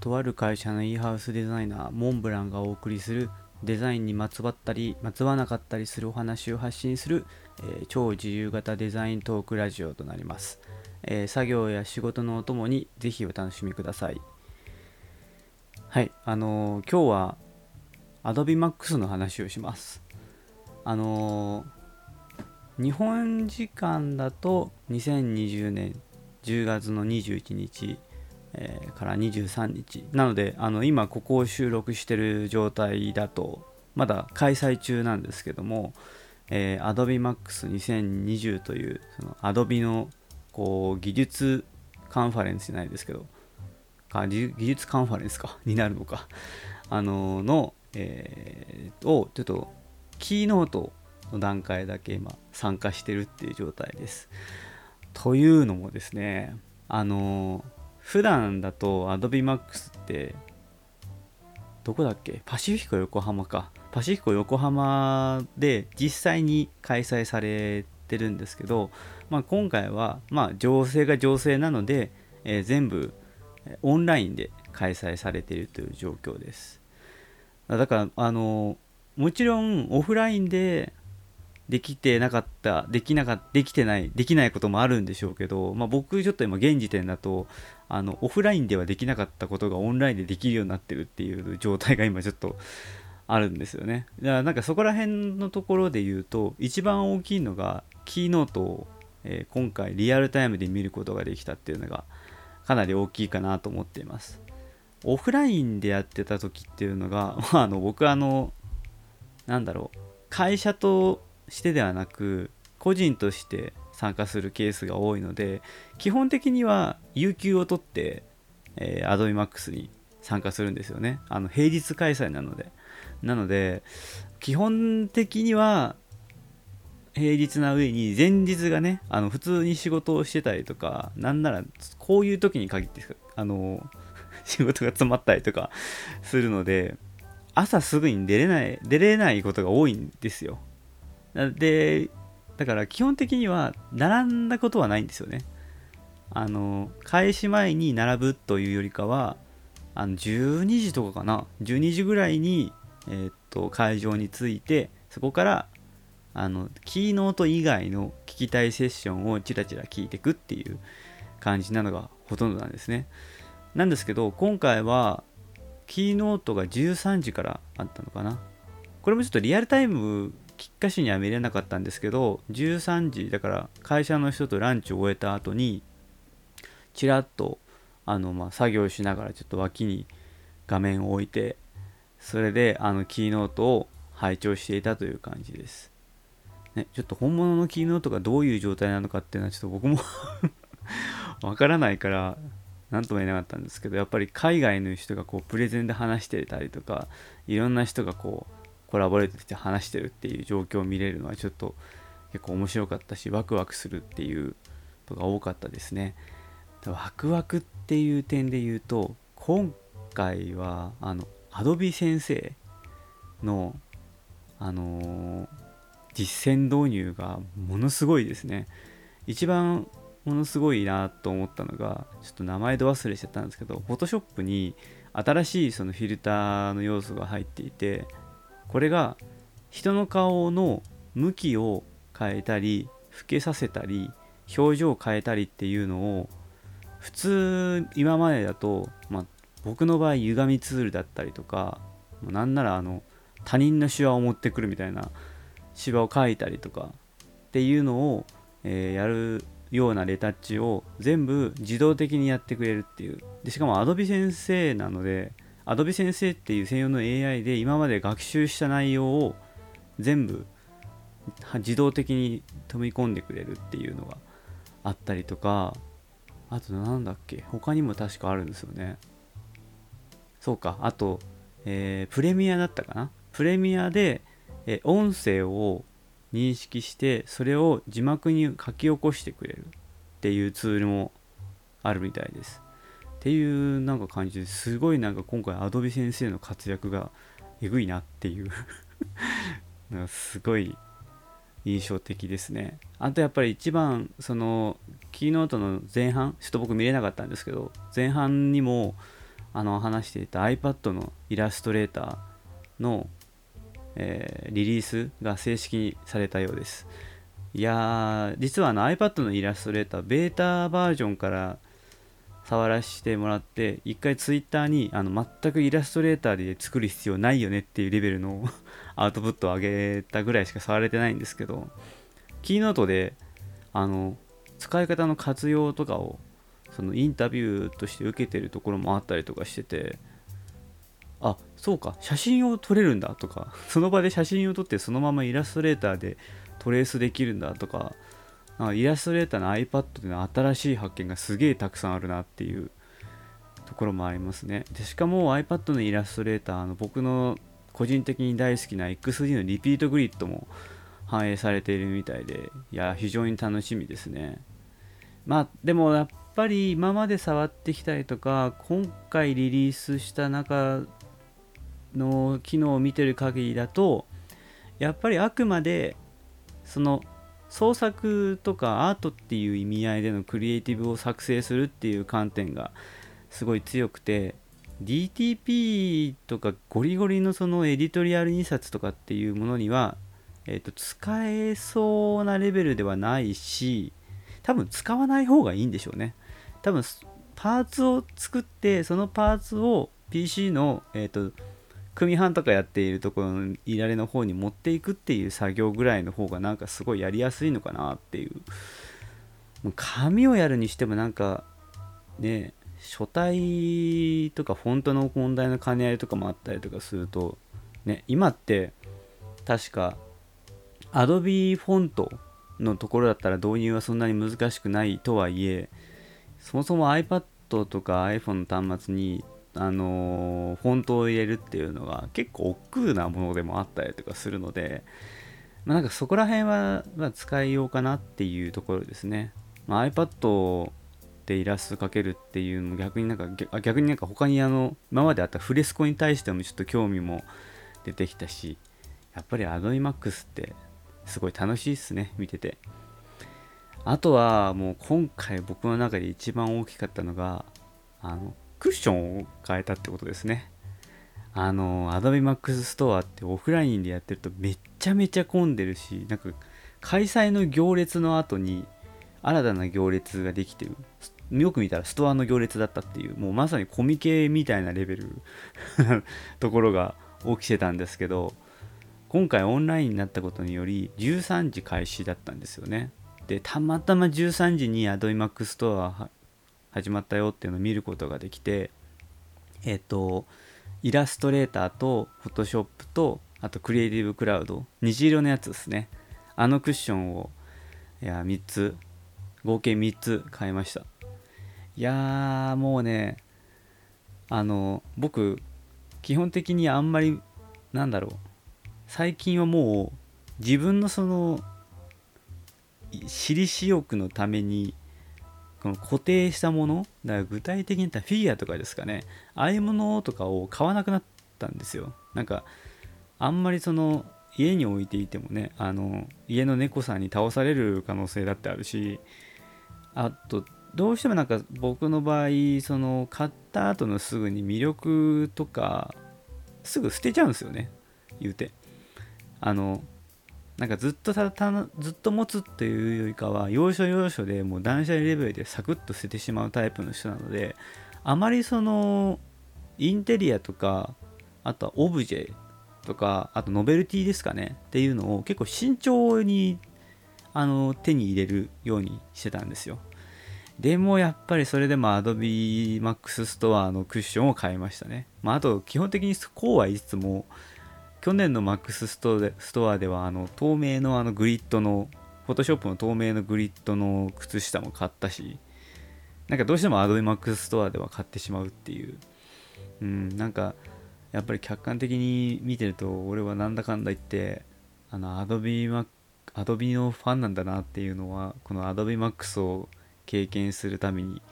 とある会社の e ハウスデザイナーモンブランがお送りするデザインにまつわったりまつわなかったりするお話を発信する、えー、超自由型デザイントークラジオとなります、えー、作業や仕事のお供にぜひお楽しみください。はいあのー、今日は Adobe Max の話をします。あの日本時間だと2020年10月の21日えー、から23日なのであの今ここを収録してる状態だとまだ開催中なんですけども、えー、Adobe Max2020 というその Adobe のこう技術カンファレンスじゃないですけど技術カンファレンスか になるのかあのの、えー、をちょっとキーノートの段階だけ今参加してるっていう状態です。というのもですねあの普段だと Adobe Max ってどこだっけ？パシフィコ横浜か。パシフィコ横浜で実際に開催されてるんですけど、まあ、今回はまあ情勢が情勢なので、えー、全部オンラインで開催されているという状況です。だからあのもちろんオフラインでできてなかった、できなかった、できてない、できないこともあるんでしょうけど、まあ、僕ちょっと今現時点だと、あの、オフラインではできなかったことがオンラインでできるようになってるっていう状態が 今ちょっとあるんですよね。だからなんかそこら辺のところで言うと、一番大きいのが、キーノートを、えー、今回リアルタイムで見ることができたっていうのが、かなり大きいかなと思っています。オフラインでやってた時っていうのが、まあ、あの僕あの、なんだろう、会社としてではなく個人として参加するケースが多いので基本的には有給を取って、えー、Adobe Max に参加するんですよね。あの平日開催なので。なので基本的には平日な上に前日がねあの普通に仕事をしてたりとかなんならこういう時に限ってあの 仕事が詰まったりとかするので朝すぐに出れない出れないことが多いんですよ。で、だから基本的には並んだことはないんですよね。あの、開始前に並ぶというよりかは、あの12時とかかな、12時ぐらいに、えー、っと会場に着いて、そこからあのキーノート以外の聞きたいセッションをチラチラ聞いていくっていう感じなのがほとんどなんですね。なんですけど、今回はキーノートが13時からあったのかな？これもちょっとリアルタイム菊花市には見れなかったんですけど13時だから会社の人とランチを終えた後にちらっとあの、ま、作業しながらちょっと脇に画面を置いてそれであのキーノートを拝聴していたという感じです、ね、ちょっと本物のキーノートがどういう状態なのかっていうのはちょっと僕も わからないから何とも言えなかったんですけどやっぱり海外の人がこうプレゼンで話してたりとかいろんな人がこうコラボレートして話してるっていう状況を見れるのはちょっと結構面白かったしワクワクするっていうのが多かったですね。ワクワクっていう点で言うと今回はあの Adobe 先生のあのー、実践導入がものすごいですね。一番ものすごいなと思ったのがちょっと名前で忘れちゃったんですけど Photoshop に新しいそのフィルターの要素が入っていてこれが人の顔の向きを変えたり老けさせたり表情を変えたりっていうのを普通今までだと、まあ、僕の場合歪みツールだったりとかなんならあの他人の手話を持ってくるみたいな手話を書いたりとかっていうのを、えー、やるようなレタッチを全部自動的にやってくれるっていう。でしかも Adobe 先生なので Adobe 先生っていう専用の AI で今まで学習した内容を全部自動的に飛び込んでくれるっていうのがあったりとかあとなんだっけ他にも確かあるんですよね。そうかあと、えー、プレミアだったかな？プレミアで、えー、音声を認識してそれを字幕に書き起こしてくれるっていうツールもあるみたいです。っていうなんか感じですごいなんか今回アドビ先生の活躍がえぐいなっていう。なんかすごい印象的ですね。あとやっぱり一番そのキーノートの前半ちょっと僕見れなかったんですけど前半にもあの話していた iPad のイラストレーターの、えー、リリースが正式にされたようです。いやー実はあの iPad のイラストレーターベータバージョンから触らせてもらって一回 Twitter にあの全くイラストレーターで作る必要ないよねっていうレベルの アウトプットを上げたぐらいしか触れてないんですけどキーノートであの使い方の活用とかをそのインタビューとして受けてるところもあったりとかしててあそうか写真を撮れるんだとかその場で写真を撮ってそのままイラストレーターでトレースできるんだとかなんかイラストレーターの iPad での新しい発見がすげえたくさんあるなっていうところもありますね。でしかも iPad のイラストレーターの僕の個人的に大好きな XD のリピートグリッドも反映されているみたいでいや非常に楽しみですね。まあでもやっぱり今まで触ってきたりとか今回リリースした中の機能を見てる限りだとやっぱりあくまでその創作とかアートっていう意味合いでのクリエイティブを作成するっていう観点がすごい強くて DTP とかゴリゴリのそのエディトリアル印刷とかっていうものには、えー、と使えそうなレベルではないし多分使わない方がいいんでしょうね。多分パーツを作ってそのパーツを PC の、えーと、組版とかやっているところのいられの方に持っていくっていう作業ぐらいの方がなんかすごいやりやすいのかなっていう。もう紙をやるにしてもなんかね書体とかフォントの問題の兼ね合いとかもあったりとかするとね今って確か Adobe フォントのところだったら導入はそんなに難しくないとはいえそもそも iPad とか iPhone の端末にあのフォントを入れるっていうのが結構億劫なものでもあったりとかするので、まあ、なんかそこら辺は、ま、使いようかなっていうところですね、まあ、iPad でイラスト描けるっていうのも逆になんか逆になんか他にあの今まであったフレスコに対してもちょっと興味も出てきたしやっぱり Adobe Max ってすごい楽しいっすね見てて。あとはもう今回僕の中で一番大きかったのがあのクッションを変えたってことですね。あの、Adobe Max Store ってオフラインでやってるとめっちゃめちゃ混んでるし、なんか開催の行列の後に新たな行列ができてる。よく見たらストアの行列だったっていう、もうまさにコミケみたいなレベル ところが起きてたんですけど、今回オンラインになったことにより13時開始だったんですよね。で、たまたま13時に Adobe Max Store 始まったよっていうのを見ることができてえっ、とイラストレーターとフォトショップとあとクリエイティブクラウド虹色のやつですね。あのクッションをいや3つ合計3つ買いました。いやーもうねあの僕基本的にあんまりなんだろう最近はもう自分のその私利私欲のためにこの固定したものだから具体的に言ったらフィギュアとかですかね。ああいうものとかを買わなくなったんですよ。なんかあんまりその家に置いていてもねあの家の猫さんに倒される可能性だってあるしあとどうしてもなんか僕の場合その買った後のすぐに魅力とかすぐ捨てちゃうんですよね。言うて。あのなんかずっとたたずっと持つっていうよりかは要所要所でもう断捨離レベルでサクッと捨ててしまうタイプの人なのであまりそのインテリアとかあとはオブジェとかあとノベルティですかねっていうのを結構慎重にあの手に入れるようにしてたんですよ。でもやっぱりそれでも Adobe Max Store のクッションを買いましたね、まあ、あと基本的にこうはいつも去年の MAX ストストアではあの透明のあのグリッドのフォトショップの透明のグリッドの靴下も買ったしなんかどうしても Adobe Max ストアでは買ってしまうっていう。うんなんかやっぱり客観的に見てると俺はなんだかんだ言ってあの Adobe, Mac Adobe のファンなんだなっていうのはこの Adobe Max を経験するために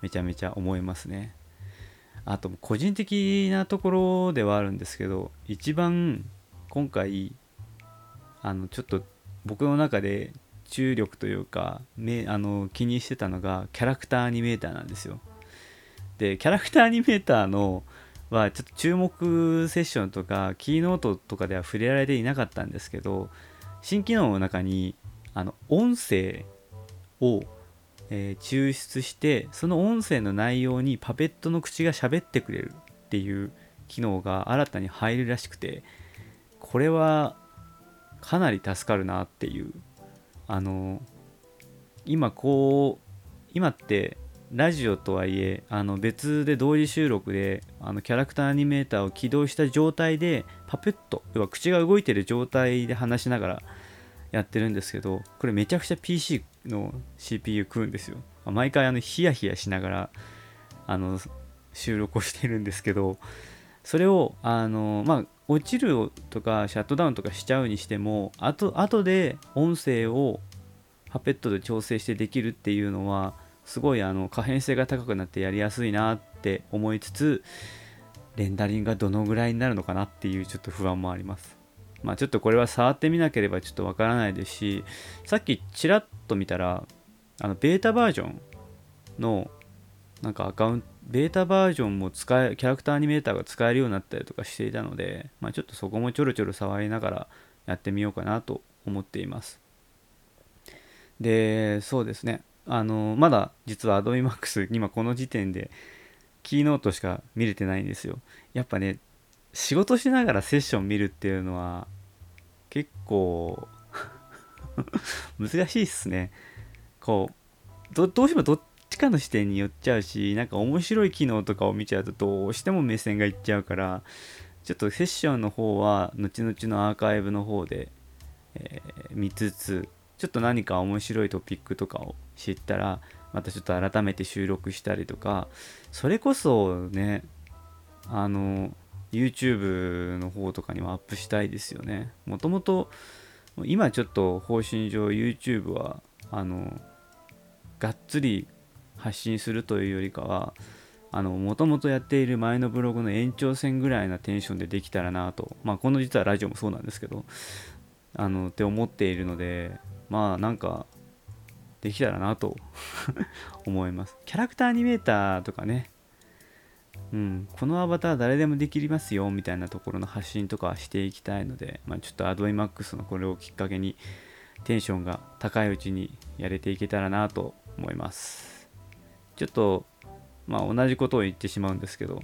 めちゃめちゃ思いますね。あと個人的なところではあるんですけど一番今回あのちょっと僕の中で注力というかめあの気にしてたのがキャラクターアニメーターなんですよ。でキャラクターアニメーターのはちょっと注目セッションとかキーノートとかでは触れられていなかったんですけど新機能の中にあの音声を、えー抽出してその音声の内容にパペットの口が喋ってくれるっていう機能が新たに入るらしくてこれはかなり助かるなっていうあの今こう今ってラジオとはいえあの別で同時収録であのキャラクターアニメーターを起動した状態でパペット要は口が動いてる状態で話しながらやってるんですけどこれめちゃくちゃ PC の CPU 食うんですよ。毎回あのヒヤヒヤしながらあの収録をしてるんですけどそれをあのまあ落ちるとかシャットダウンとかしちゃうにしてもあと後で音声をパペットで調整してできるっていうのはすごいあの可変性が高くなってやりやすいなって思いつつレンダリングがどのぐらいになるのかなっていうちょっと不安もあります。まあちょっとこれは触ってみなければちょっとわからないですしさっきちらっと見たらあのベータバージョンのなんかアカウントベータバージョンも使えキャラクターアニメーターが使えるようになったりとかしていたので、まあ、ちょっとそこもちょろちょろ触りながらやってみようかなと思っています。でそうですね。あのまだ実は Adobe Max 今この時点でキーノートしか見れてないんですよ。やっぱね仕事しながらセッション見るっていうのは結構 難しいっすね。こうどうしてもどっちかの視点に寄っちゃうしなんか面白い機能とかを見ちゃうとどうしても目線がいっちゃうからちょっとセッションの方は後々のアーカイブの方で、えー見つつちょっと何か面白いトピックとかを知ったらまたちょっと改めて収録したりとかそれこそねあの YouTube の方とかにもアップしたいですよね。もともと今ちょっと方針上 YouTube はあのがっつり発信するというよりかはもともとやっている前のブログの延長線ぐらいなテンションでできたらなと、まあ、この実はラジオもそうなんですけどあのって思っているのでまあなんかできたらなと 思います。キャラクターアニメーターとかねうん、このアバター誰でもできますよみたいなところの発信とかはしていきたいので、まあ、ちょっと AdWayMax のこれをきっかけにテンションが高いうちにやれていけたらなと思います。ちょっと、まあ、同じことを言ってしまうんですけど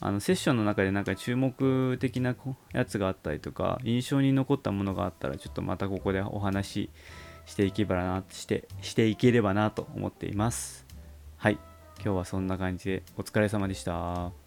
あのセッションの中でなんか注目的なやつがあったりとか印象に残ったものがあったらちょっとまたここでお話ししていけばなしてしていければなと思っています。はい。今日はそんな感じでお疲れ様でした。